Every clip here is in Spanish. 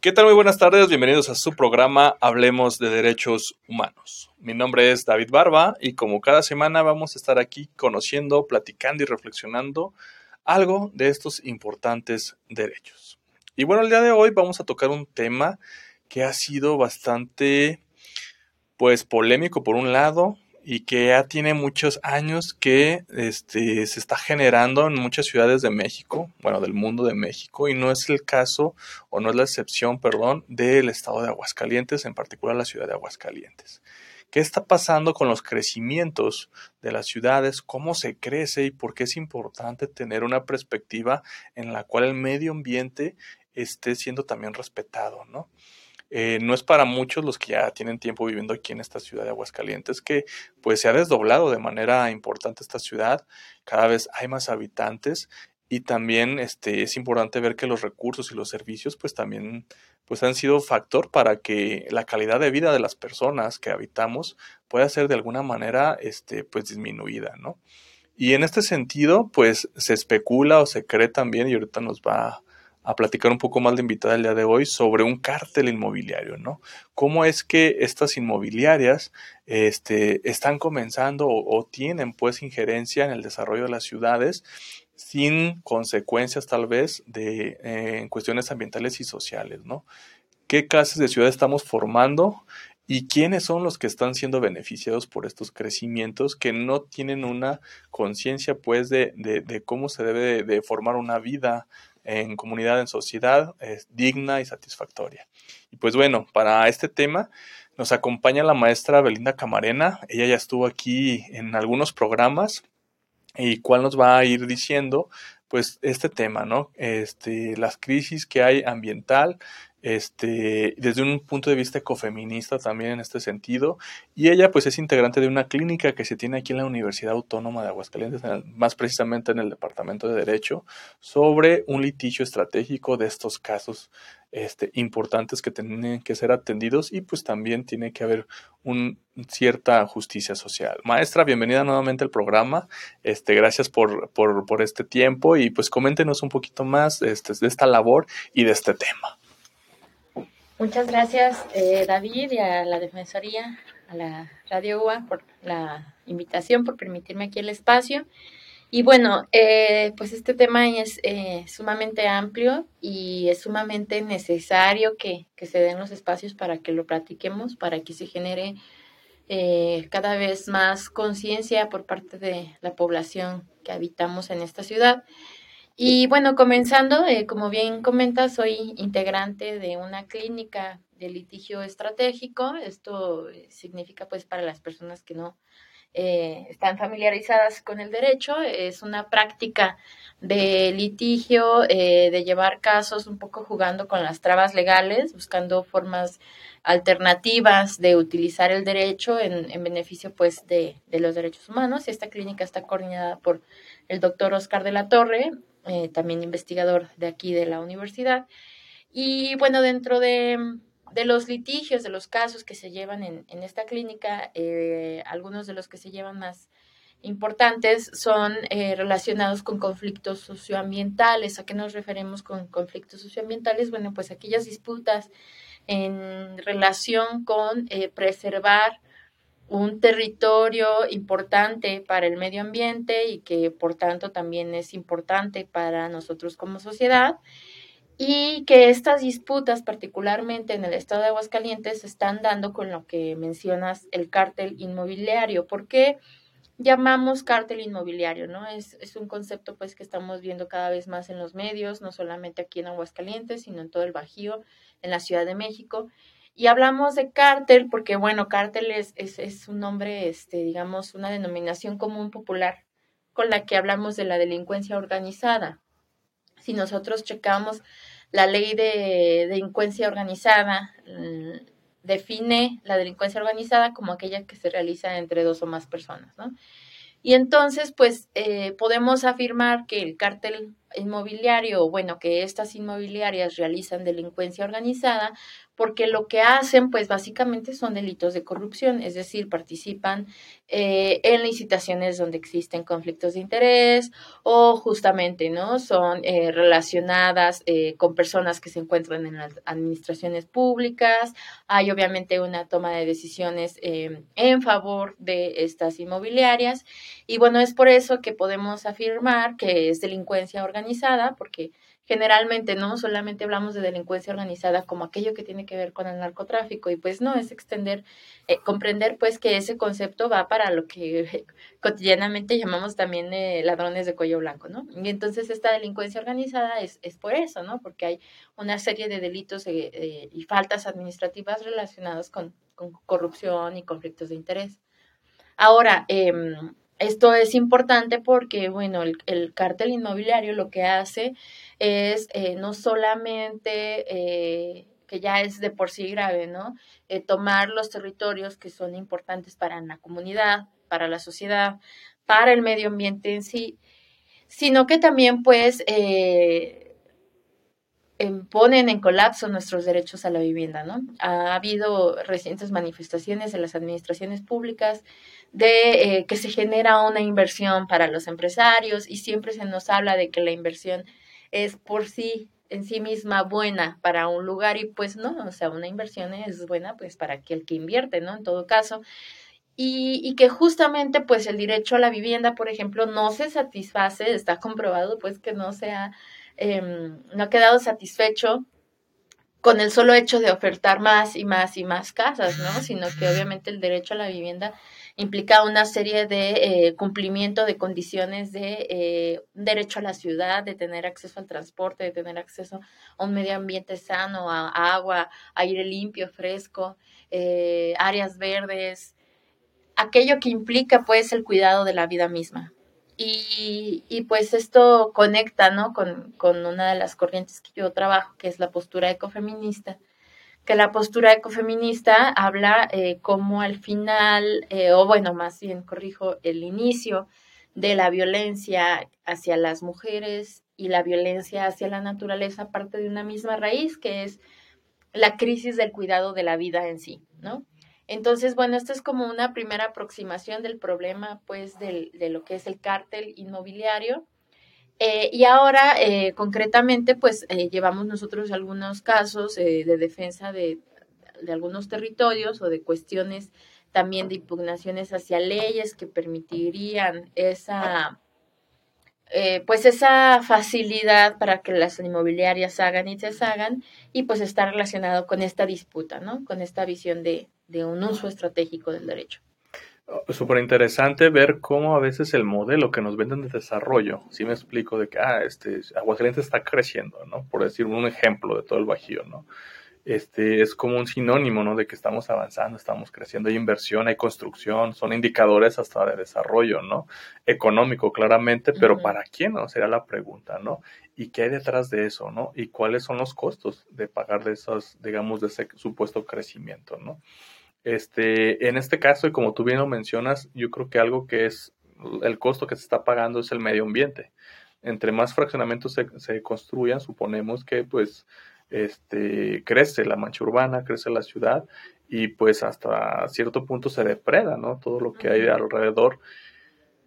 ¿Qué tal? Muy buenas tardes, bienvenidos a su programa Hablemos de Derechos Humanos. Mi nombre es David Barba y como cada semana vamos a estar aquí conociendo, platicando y reflexionando algo de estos importantes derechos. Y bueno, el día de hoy vamos a tocar un tema que ha sido bastante pues polémico por un lado, y que ya tiene muchos años que este, se está generando en muchas ciudades de México, bueno, del mundo de México, y no es el caso, o no es la excepción, perdón, del estado de Aguascalientes, en particular la ciudad de Aguascalientes. ¿Qué está pasando con los crecimientos de las ciudades? ¿Cómo se crece y por qué es importante tener una perspectiva en la cual el medio ambiente esté siendo también respetado, ¿no? Eh, no es para muchos los que ya tienen tiempo viviendo aquí en esta ciudad de Aguascalientes que pues se ha desdoblado de manera importante esta ciudad, cada vez hay más habitantes y también este, es importante ver que los recursos y los servicios pues también pues han sido factor para que la calidad de vida de las personas que habitamos pueda ser de alguna manera este, pues disminuida, ¿no? Y en este sentido, pues se especula o se cree también, y ahorita nos va a platicar un poco más de invitada el día de hoy sobre un cártel inmobiliario, ¿no? Cómo es que estas inmobiliarias este, están comenzando o, tienen pues injerencia en el desarrollo de las ciudades sin consecuencias tal vez de eh, en cuestiones ambientales y sociales, ¿no? ¿Qué clases de ciudades estamos formando? ¿Y quiénes son los que están siendo beneficiados por estos crecimientos que no tienen una conciencia pues de, de, cómo se debe de formar una vida en comunidad, en sociedad, es digna y satisfactoria. Y pues bueno, para este tema nos acompaña la maestra Belinda Camarena. Ella ya estuvo aquí en algunos programas y cuál nos va a ir diciendo pues este tema, ¿no? Este, las crisis que hay ambiental, este, desde un punto de vista ecofeminista también en este sentido. Y ella pues es integrante de una clínica que se tiene aquí en la Universidad Autónoma de Aguascalientes, más precisamente en el Departamento de Derecho, sobre un litigio estratégico de estos casos este, importantes que tienen que ser atendidos y pues también tiene que haber un, cierta justicia social. Maestra, bienvenida nuevamente al programa. Este, gracias por, por, por este tiempo y pues coméntenos un poquito más este, de esta labor y de este tema. Muchas gracias, eh, David, y a la Defensoría, a la Radio UA por la invitación, por permitirme aquí el espacio. Y bueno, eh, pues este tema es eh, sumamente amplio y es sumamente necesario que, que, se den los espacios para que lo platiquemos, para que se genere cada vez más conciencia por parte de la población que habitamos en esta ciudad. Y bueno, comenzando, eh, como bien comenta, soy integrante de una clínica de litigio estratégico. Esto eh, significa, pues, para las personas que no eh, están familiarizadas con el derecho, es una práctica de litigio, de llevar casos un poco jugando con las trabas legales, buscando formas alternativas de utilizar el derecho en, en beneficio, pues, de, de los derechos humanos. Y esta clínica está coordinada por el doctor Oscar de la Torre, eh, también investigador de aquí de la universidad. Y bueno, dentro de, los litigios, de los casos que se llevan en, esta clínica, eh, algunos de los que se llevan más importantes son eh, relacionados con conflictos socioambientales. ¿A qué nos referimos con conflictos socioambientales? Bueno, pues aquellas disputas en relación con preservar un territorio importante para el medio ambiente y que por tanto también es importante para nosotros como sociedad y que estas disputas, particularmente en el estado de Aguascalientes, se están dando con lo que mencionas, el cártel inmobiliario. ¿Por qué llamamos cártel inmobiliario? ¿no? Es, es un concepto pues que estamos viendo cada vez más en los medios, no solamente aquí en Aguascalientes, sino en todo el Bajío, en la Ciudad de México. Y hablamos de cártel porque, bueno, cártel es, es, un nombre, este, digamos, una denominación común popular con la que hablamos de la delincuencia organizada. Si nosotros checamos la ley de delincuencia organizada, mm, define la delincuencia organizada como aquella que se realiza entre dos o más personas, ¿no? Y entonces, pues, eh, podemos afirmar que el cártel inmobiliario, bueno, que estas inmobiliarias realizan delincuencia organizada, porque lo que hacen, pues básicamente son delitos de corrupción, es decir, participan eh, en licitaciones donde existen conflictos de interés o justamente, ¿no? Son eh, relacionadas eh, con personas que se encuentran en las administraciones públicas. Hay obviamente una toma de decisiones en favor de estas inmobiliarias y bueno, es por eso que podemos afirmar que es delincuencia organizada, porque generalmente no solamente hablamos de delincuencia organizada como aquello que tiene que ver con el narcotráfico y pues no es extender eh, comprender pues que ese concepto va para lo que cotidianamente llamamos también eh, ladrones de cuello blanco no y entonces esta delincuencia organizada es, es por eso no porque hay una serie de delitos eh, y faltas administrativas relacionados con, con, corrupción y conflictos de interés. Ahora em, esto es importante porque, bueno, el, el, cártel inmobiliario lo que hace es eh, no solamente, eh, que ya es de por sí grave, ¿no? Eh, tomar los territorios que son importantes para la comunidad, para la sociedad, para el medio ambiente en sí, sino que también, pues, ponen en colapso nuestros derechos a la vivienda, ¿no? Ha habido recientes manifestaciones en las administraciones públicas de eh, que se genera una inversión para los empresarios y siempre se nos habla de que la inversión es por sí en sí misma buena para un lugar y pues no, o sea, una inversión es buena pues para aquel que invierte, ¿no? En todo caso. Y, y que justamente pues el derecho a la vivienda, por ejemplo, no se satisface, está comprobado pues que no se ha Em, no ha quedado satisfecho con el solo hecho de ofertar más y más y más casas, ¿no? Sino que obviamente el derecho a la vivienda implica una serie de eh, cumplimiento de condiciones de eh, derecho a la ciudad, de tener acceso al transporte, de tener acceso a un medio ambiente sano, a, agua, aire limpio, fresco, eh, áreas verdes, aquello que implica pues el cuidado de la vida misma. Y, pues esto conecta, ¿no? Con, con, una de las corrientes que yo trabajo, que es la postura ecofeminista, que la postura ecofeminista habla eh, como al final, eh, o bueno, más bien corrijo, el inicio de la violencia hacia las mujeres y la violencia hacia la naturaleza parte de una misma raíz, que es la crisis del cuidado de la vida en sí, ¿no? Entonces, bueno, esto es como una primera aproximación del problema, pues, del, de lo que es el cártel inmobiliario. Eh, y ahora, eh, concretamente, pues, eh, llevamos nosotros algunos casos de defensa de, de, algunos territorios o de cuestiones también de impugnaciones hacia leyes que permitirían esa, pues, esa facilidad para que las inmobiliarias hagan y deshagan y pues está relacionado con esta disputa, ¿no? Con esta visión de, de un uso estratégico del derecho. Oh, Súper interesante ver cómo a veces el modelo que nos venden de desarrollo, si me explico de que, ah, este, Aguascalientes está creciendo, ¿no? Por decir un ejemplo de todo el Bajío, ¿no? Este, es como un sinónimo, ¿no? De que estamos avanzando, estamos creciendo, hay inversión, hay construcción, son indicadores hasta de desarrollo, ¿no? Económico, claramente, pero ¿para quién? ¿no? Sería la pregunta, ¿no? ¿Y qué hay detrás de eso, ¿no? ¿Y cuáles son los costos de pagar de esos, digamos, de ese supuesto crecimiento, ¿no? Este, en este caso, y como tú bien lo mencionas, yo creo que algo que es el costo que se está pagando es el medio ambiente. Entre más fraccionamientos se, se construyan, suponemos que pues este, crece la mancha urbana, crece la ciudad y pues hasta cierto punto se depreda, ¿no? Todo lo que hay alrededor.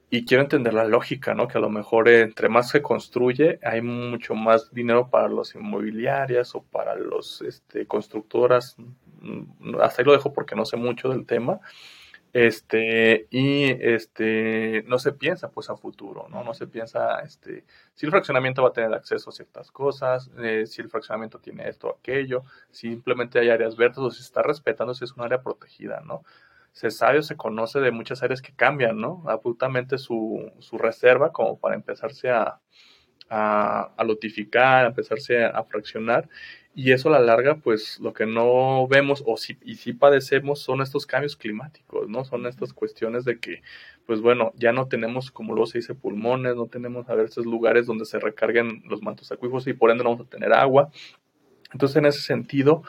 Y quiero entender la lógica, ¿no? Que a lo mejor entre más se construye, hay mucho más dinero para los inmobiliarias o para los este, constructoras hasta ahí lo dejo porque no sé mucho del tema. Este, y este, no se piensa pues a futuro, ¿no? No se piensa, este, si el fraccionamiento va a tener acceso a ciertas cosas, eh, si el fraccionamiento tiene esto o aquello, si simplemente hay áreas verdes o si está respetando si es un área protegida, ¿no? Se sabe o se conoce de muchas áreas que cambian, ¿no? Absolutamente su, su reserva como para empezarse a, a, a lotificar, a empezarse a fraccionar y eso a la larga, pues lo que no vemos o si, y sí padecemos son estos cambios climáticos, ¿no? Son estas cuestiones de que, pues bueno, ya no tenemos, como luego se dice, pulmones, no tenemos a veces lugares donde se recarguen los mantos acuíferos y por ende no vamos a tener agua. Entonces, en ese sentido,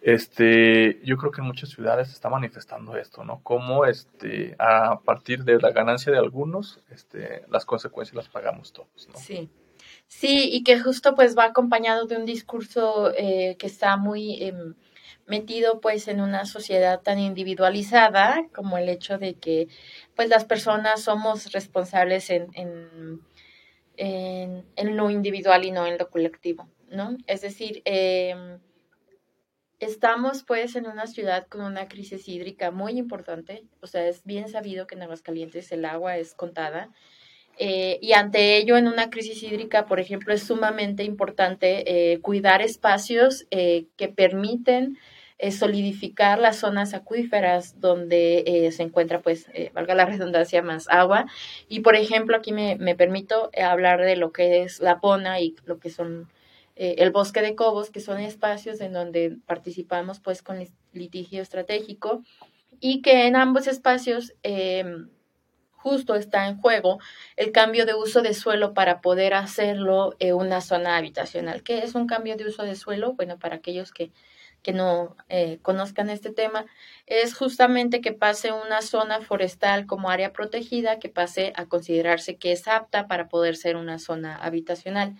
este, yo creo que en muchas ciudades se está manifestando esto, ¿no? Como este, a partir de la ganancia de algunos, este, las consecuencias las pagamos todos, ¿no? Sí. Sí, y que justo pues va acompañado de un discurso eh, que está muy em, metido pues en una sociedad tan individualizada como el hecho de que pues las personas somos responsables en, en, en, lo individual y no en lo colectivo, ¿no? Es decir, em, estamos pues en una ciudad con una crisis hídrica muy importante, o sea, es bien sabido que en Aguascalientes el agua es contada. Eh, y ante ello, en una crisis hídrica, por ejemplo, es sumamente importante eh, cuidar espacios eh, que permiten solidificar las zonas acuíferas donde eh, se encuentra, pues, eh, valga la redundancia, más agua. Y, por ejemplo, aquí me, me permito hablar de lo que es la Pona y lo que son eh, el bosque de Cobos, que son espacios en donde participamos, pues, con litigio estratégico y que en ambos espacios em, justo está en juego el cambio de uso de suelo para poder hacerlo en una zona habitacional. ¿Qué es un cambio de uso de suelo? Bueno, para aquellos que que no eh, conozcan este tema, es justamente que pase una zona forestal como área protegida, que pase a considerarse que es apta para poder ser una zona habitacional.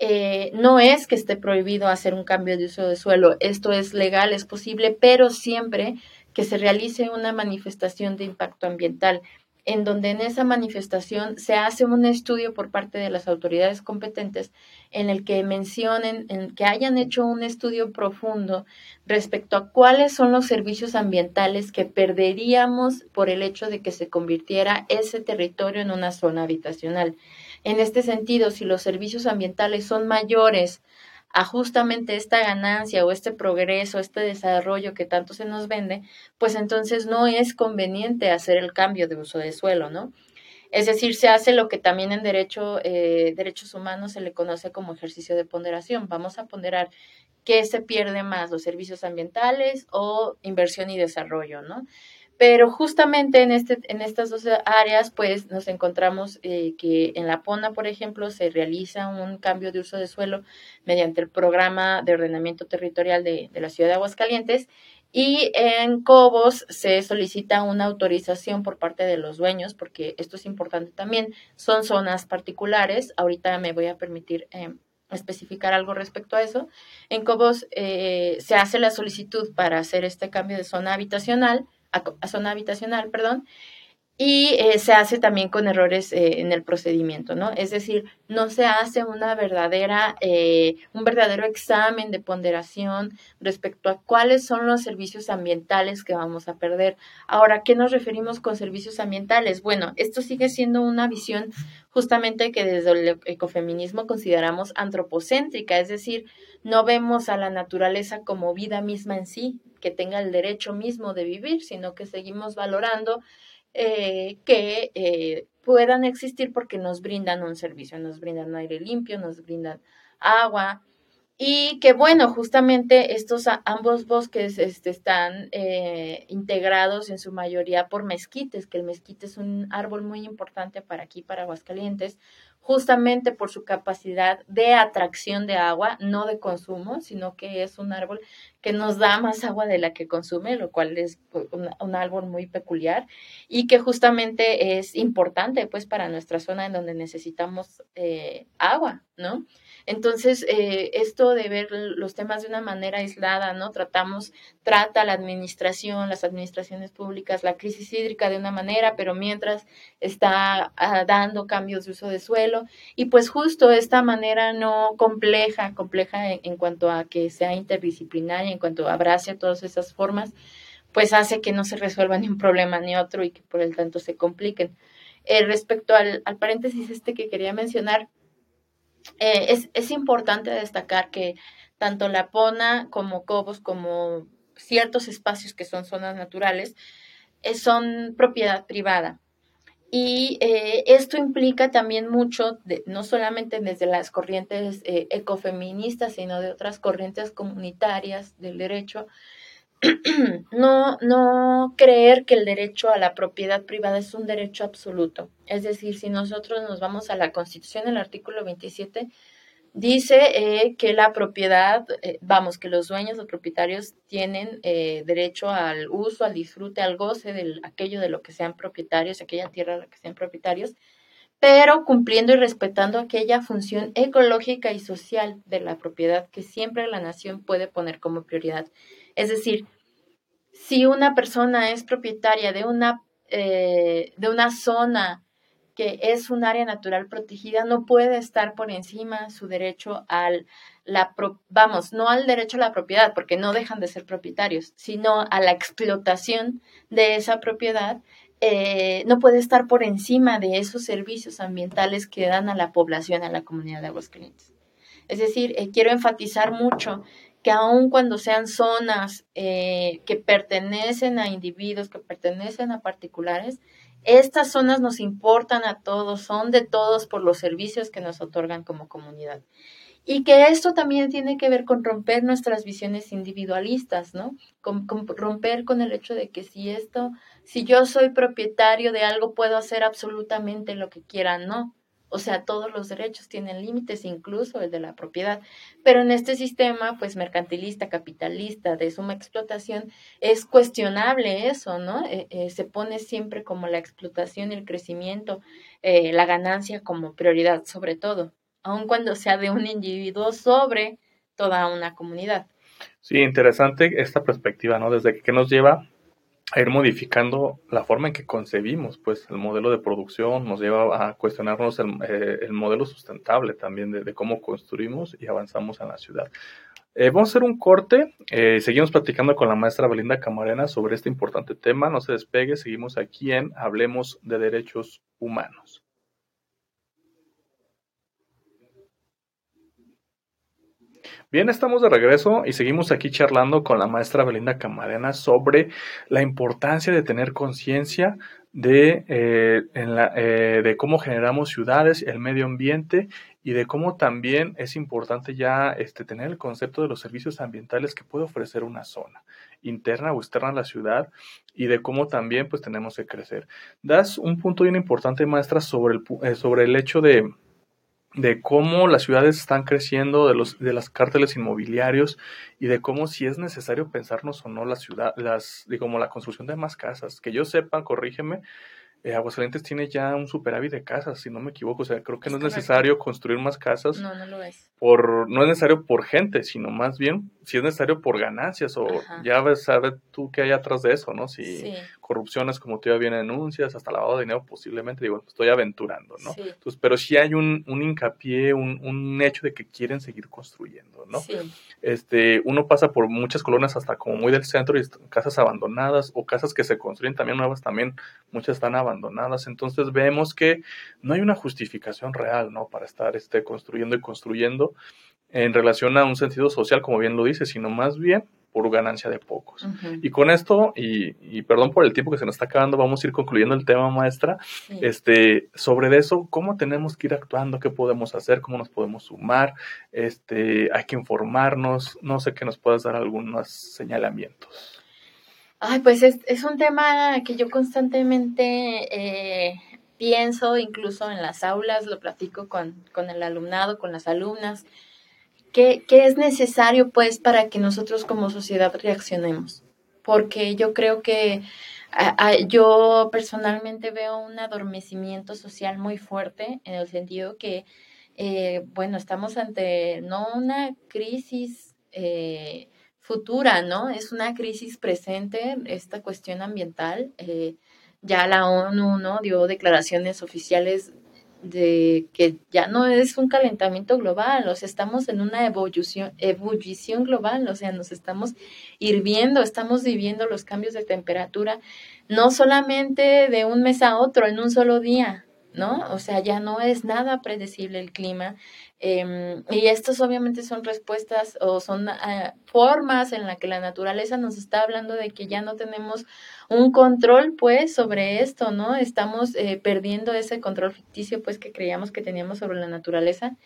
Eh, no es que esté prohibido hacer un cambio de uso de suelo, esto es legal, es posible, pero siempre que se realice una manifestación de impacto ambiental en donde en esa manifestación se hace un estudio por parte de las autoridades competentes en el que mencionen, en que hayan hecho un estudio profundo respecto a cuáles son los servicios ambientales que perderíamos por el hecho de que se convirtiera ese territorio en una zona habitacional. En este sentido, si los servicios ambientales son mayores a justamente esta ganancia o este progreso, este desarrollo que tanto se nos vende, pues entonces no es conveniente hacer el cambio de uso de suelo, ¿no? Es decir, se hace lo que también en derecho, eh, derechos humanos se le conoce como ejercicio de ponderación. Vamos a ponderar qué se pierde más, los servicios ambientales o inversión y desarrollo, ¿no? Pero justamente en, este, en estas dos áreas, pues nos encontramos eh, que en La Pona, por ejemplo, se realiza un cambio de uso de suelo mediante el programa de ordenamiento territorial de, la ciudad de Aguascalientes y en Cobos se solicita una autorización por parte de los dueños, porque esto es importante también, son zonas particulares. Ahorita me voy a permitir eh, especificar algo respecto a eso. En Cobos eh, se hace la solicitud para hacer este cambio de zona habitacional a, zona habitacional, perdón, y eh, se hace también con errores eh, en el procedimiento, ¿no? Es decir, no se hace una verdadera, eh, un verdadero examen de ponderación respecto a cuáles son los servicios ambientales que vamos a perder. Ahora, ¿qué nos referimos con servicios ambientales? Bueno, esto sigue siendo una visión justamente que desde el ecofeminismo consideramos antropocéntrica, es decir, no vemos a la naturaleza como vida misma en sí, que tenga el derecho mismo de vivir, sino que seguimos valorando eh, que eh, puedan existir porque nos brindan un servicio, nos brindan aire limpio, nos brindan agua, y que bueno, justamente estos ambos bosques este, están eh, integrados en su mayoría por mezquites, que el mezquite es un árbol muy importante para aquí, para Aguascalientes, justamente por su capacidad de atracción de agua, no de consumo, sino que es un árbol que nos da más agua de la que consume, lo cual es pues, un, árbol muy peculiar y que justamente es importante pues para nuestra zona en donde necesitamos eh, agua, ¿no? Entonces, eh, esto de ver los temas de una manera aislada, ¿no? Tratamos, trata la administración, las administraciones públicas, la crisis hídrica de una manera, pero mientras está ah, dando cambios de uso de suelo. Y pues justo esta manera no compleja, compleja en, cuanto a que sea interdisciplinaria, en cuanto abrace todas esas formas, pues hace que no se resuelva ni un problema ni otro y que por el tanto se compliquen. Eh, respecto al, al paréntesis este que quería mencionar, eh, es, es, importante destacar que tanto la Pona como Cobos, como ciertos espacios que son zonas naturales, eh, son propiedad privada. Y eh, esto implica también mucho, no solamente desde las corrientes ecofeministas, sino de otras corrientes comunitarias del derecho, no, no creer que el derecho a la propiedad privada es un derecho absoluto. Es decir, si nosotros nos vamos a la Constitución, el artículo 27 dice eh, que la propiedad, eh, vamos, que los dueños o propietarios tienen eh, derecho al uso, al disfrute, al goce de aquello de lo que sean propietarios, aquella tierra de la que sean propietarios, pero cumpliendo y respetando aquella función ecológica y social de la propiedad que siempre la nación puede poner como prioridad. Es decir, si una persona es propietaria de una, eh, de una zona que es un área natural protegida, no puede estar por encima su derecho al la vamos, no al derecho a la propiedad, porque no dejan de ser propietarios, sino a la explotación de esa propiedad, eh, no puede estar por encima de esos servicios ambientales que dan a la población, a la comunidad de Aguascalientes. Es decir, eh, quiero enfatizar mucho que aun cuando sean zonas eh, que pertenecen a individuos, que pertenecen a particulares, estas zonas nos importan a todos, son de todos por los servicios que nos otorgan como comunidad. Y que esto también tiene que ver con romper nuestras visiones individualistas, ¿no? Con, romper con el hecho de que si esto, si yo soy propietario de algo, puedo hacer absolutamente lo que quiera, no. O sea, todos los derechos tienen límites, incluso el de la propiedad. Pero en este sistema, pues mercantilista, capitalista, de suma explotación, es cuestionable eso, ¿no? Eh, eh, se pone siempre como la explotación el crecimiento, eh, la ganancia como prioridad, sobre todo, aun cuando sea de un individuo sobre toda una comunidad. Sí, interesante esta perspectiva, ¿no? Desde que nos lleva a ir modificando la forma en que concebimos pues el modelo de producción, nos lleva a cuestionarnos el, eh, modelo sustentable también de, cómo construimos y avanzamos en la ciudad. Eh, vamos a hacer un corte, eh, seguimos platicando con la maestra Belinda Camarena sobre este importante tema, no se despegue, seguimos aquí en Hablemos de Derechos Humanos. Bien, estamos de regreso y seguimos aquí charlando con la maestra Belinda Camarena sobre la importancia de tener conciencia de, eh, eh, de cómo generamos ciudades, el medio ambiente y de cómo también es importante ya este, tener el concepto de los servicios ambientales que puede ofrecer una zona interna o externa a la ciudad y de cómo también pues tenemos que crecer. Das un punto bien importante, maestra, sobre el, eh, sobre el hecho de, de cómo las ciudades están creciendo, de los de las cárteles inmobiliarios y de cómo si es necesario pensarnos o no la ciudad, las, digamos, la construcción de más casas. Que yo sepa, corrígeme, eh, Aguascalientes tiene ya un superávit de casas, si no me equivoco. O sea, creo que no es necesario construir más casas. No, no lo es. Por, no es necesario por gente, sino más bien si es necesario por ganancias o ya ves, sabes tú qué hay atrás de eso, ¿no? Si corrupciones como te bien denuncias, hasta lavado de dinero posiblemente, digo, estoy aventurando, ¿no? Entonces, pero sí hay un, un hincapié, un, un, hecho de que quieren seguir construyendo, ¿no? Este, uno pasa por muchas colonias hasta como muy del centro y casas abandonadas o casas que se construyen también nuevas, también muchas están abandonadas abandonadas. Entonces vemos que no hay una justificación real, ¿no? Para estar este, construyendo y construyendo en relación a un sentido social, como bien lo dice, sino más bien por ganancia de pocos. Y con esto, y, perdón por el tiempo que se nos está acabando, vamos a ir concluyendo el tema, maestra. Este, sobre eso, ¿cómo tenemos que ir actuando? ¿Qué podemos hacer? ¿Cómo nos podemos sumar? Este, hay que informarnos. No sé que nos puedas dar algunos señalamientos. Ay, pues es, es un tema que yo constantemente eh, pienso, incluso en las aulas, lo platico con, con el alumnado, con las alumnas, ¿Qué, ¿qué, es necesario pues para que nosotros como sociedad reaccionemos? Porque yo creo que yo personalmente veo un adormecimiento social muy fuerte en el sentido que, eh, bueno, estamos ante no una crisis eh, futura, ¿no? Es una crisis presente, esta cuestión ambiental. Eh, ya la ONU, ¿no? Dio declaraciones oficiales de que ya no es un calentamiento global, o sea, estamos en una ebullición, ebullición global, o sea, nos estamos hirviendo, estamos viviendo los cambios de temperatura, no solamente de un mes a otro, en un solo día, ¿no? O sea, ya no es nada predecible el clima. Em, y estas obviamente son respuestas o son ah, formas en las que la naturaleza nos está hablando de que ya no tenemos un control pues sobre esto, ¿no? Estamos eh, perdiendo ese control ficticio pues que creíamos que teníamos sobre la naturaleza.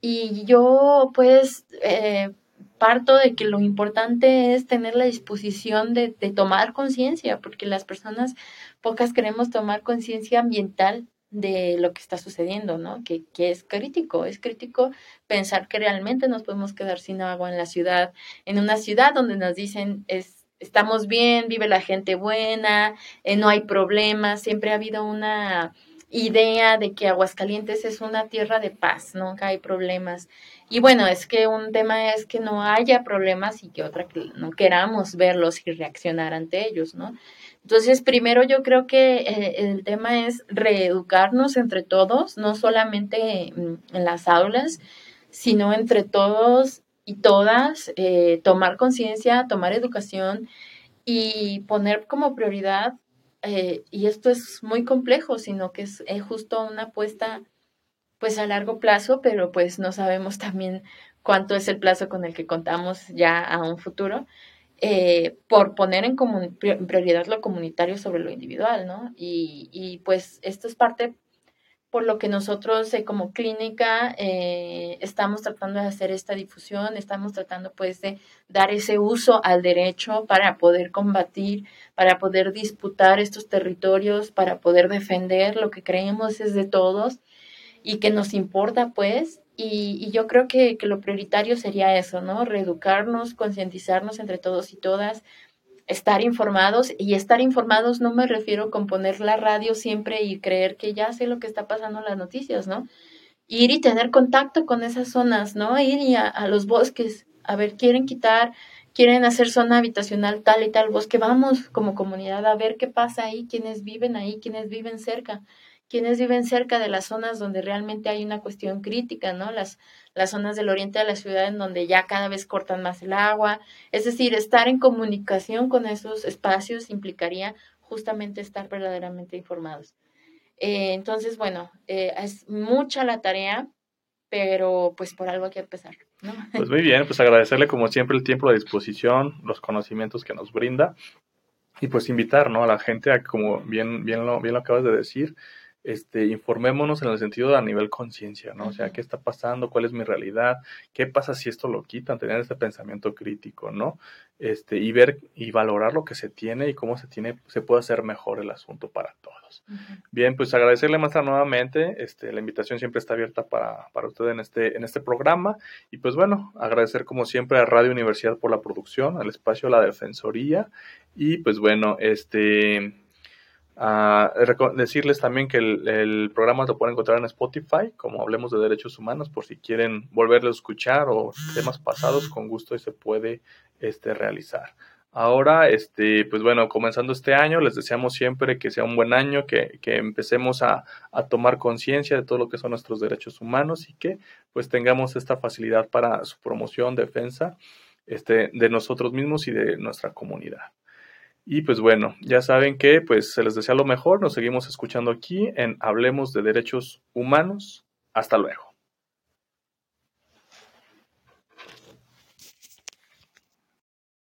Y yo pues eh, parto de que lo importante es tener la disposición de, de tomar conciencia, porque las personas pocas queremos tomar conciencia ambiental de lo que está sucediendo, ¿no? Que, que, es crítico, es crítico pensar que realmente nos podemos quedar sin agua en la ciudad, en una ciudad donde nos dicen es, estamos bien, vive la gente buena, eh, no hay problemas, siempre ha habido una idea de que Aguascalientes es una tierra de paz, nunca hay problemas. Y bueno, es que un tema es que no haya problemas y que otra que no queramos verlos y reaccionar ante ellos, ¿no? Entonces, primero yo creo que eh, el tema es reeducarnos entre todos, no solamente en las aulas, sino entre todos y todas, eh, tomar conciencia, tomar educación y poner como prioridad, eh, y esto es muy complejo, sino que es, justo una apuesta pues a largo plazo, pero pues no sabemos también cuánto es el plazo con el que contamos ya a un futuro, eh, por poner en, prioridad lo comunitario sobre lo individual, ¿no? Y, pues esto es parte por lo que nosotros eh, como clínica eh, estamos tratando de hacer esta difusión, estamos tratando pues de dar ese uso al derecho para poder combatir, para poder disputar estos territorios, para poder defender lo que creemos es de todos y que nos importa pues. Y, y yo creo que, que lo prioritario sería eso, ¿no? Reeducarnos, concientizarnos entre todos y todas, estar informados y estar informados no me refiero con poner la radio siempre y creer que ya sé lo que está pasando en las noticias, ¿no? Ir y tener contacto con esas zonas, ¿no? Ir y a, los bosques, a ver, quieren quitar, quieren hacer zona habitacional tal y tal bosque, vamos como comunidad a ver qué pasa ahí, quiénes viven ahí, quiénes viven cerca quienes viven cerca de las zonas donde realmente hay una cuestión crítica, ¿no? Las, las zonas del oriente de la ciudad en donde ya cada vez cortan más el agua. Es decir, estar en comunicación con esos espacios implicaría justamente estar verdaderamente informados. Eh, entonces, bueno, eh, es mucha la tarea, pero pues por algo hay que empezar. ¿no? Pues muy bien, pues agradecerle como siempre el tiempo, la disposición, los conocimientos que nos brinda y pues invitar ¿no? a la gente a, como bien, bien, lo, bien lo acabas de decir, este, informémonos en el sentido a nivel conciencia, ¿no? O sea, ¿qué está pasando? ¿Cuál es mi realidad? ¿Qué pasa si esto lo quitan? Tener este pensamiento crítico, ¿no? Este, y ver y valorar lo que se tiene y cómo se tiene, se puede hacer mejor el asunto para todos. Bien, pues agradecerle, maestra, nuevamente. Este, la invitación siempre está abierta para, para usted en este, en este programa. Y pues bueno, agradecer como siempre a Radio Universidad por la producción, al espacio La Defensoría. Y pues bueno, este decirles también que el, programa lo pueden encontrar en Spotify, como hablemos de derechos humanos, por si quieren volverlo a escuchar o temas pasados, con gusto se puede este, realizar. Ahora, este, pues bueno, comenzando este año, les deseamos siempre que sea un buen año, que, que empecemos a, a tomar conciencia de todo lo que son nuestros derechos humanos y que pues tengamos esta facilidad para su promoción, defensa este, de nosotros mismos y de nuestra comunidad. Y pues bueno, ya saben que pues se les desea lo mejor. Nos seguimos escuchando aquí en Hablemos de Derechos Humanos. Hasta luego.